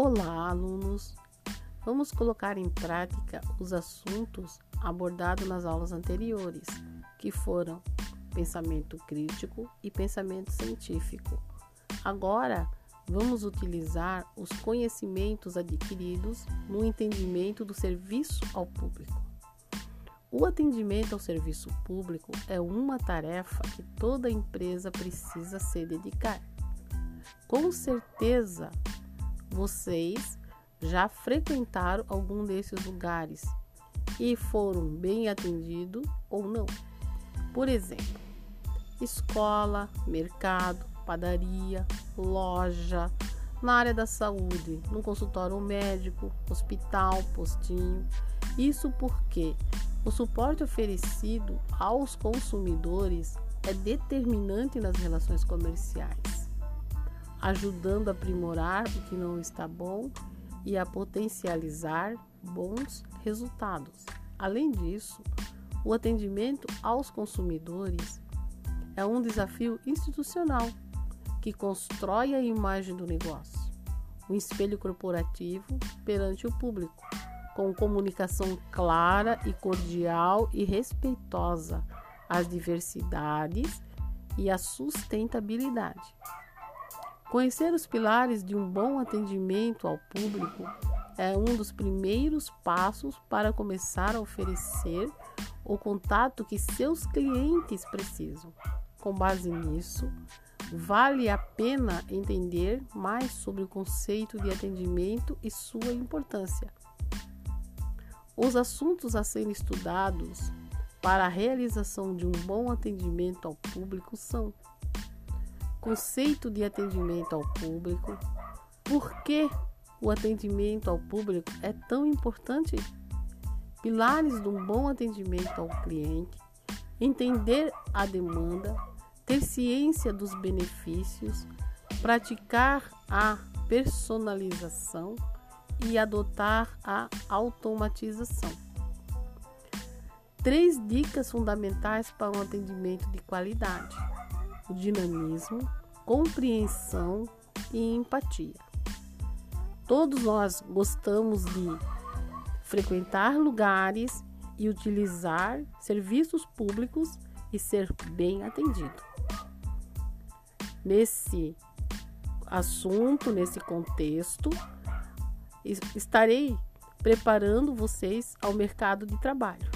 Olá, alunos! Vamos colocar em prática os assuntos abordados nas aulas anteriores, que foram pensamento crítico e pensamento científico. Agora, vamos utilizar os conhecimentos adquiridos no entendimento do serviço ao público. O atendimento ao serviço público é uma tarefa que toda empresa precisa se dedicar. Com certeza, vocês já frequentaram algum desses lugares e foram bem atendidos ou não. Por exemplo, escola, mercado, padaria, loja, na área da saúde, no consultório médico, hospital, postinho. Isso porque o suporte oferecido aos consumidores é determinante nas relações comerciais, ajudando a aprimorar o que não está bom e a potencializar bons resultados. Além disso, o atendimento aos consumidores é um desafio institucional que constrói a imagem do negócio, um espelho corporativo perante o público, com comunicação clara e cordial e respeitosa às diversidades e à sustentabilidade. Conhecer os pilares de um bom atendimento ao público é um dos primeiros passos para começar a oferecer o contato que seus clientes precisam. Com base nisso, vale a pena entender mais sobre o conceito de atendimento e sua importância. Os assuntos a serem estudados para a realização de um bom atendimento ao público são conceito de atendimento ao público, por que o atendimento ao público é tão importante, pilares de um bom atendimento ao cliente, entender a demanda, ter ciência dos benefícios, praticar a personalização e adotar a automatização. Três dicas fundamentais para um atendimento de qualidade dinamismo, compreensão e empatia. Todos nós gostamos de frequentar lugares e utilizar serviços públicos e ser bem atendido. Nesse assunto, nesse contexto, estarei preparando vocês ao mercado de trabalho.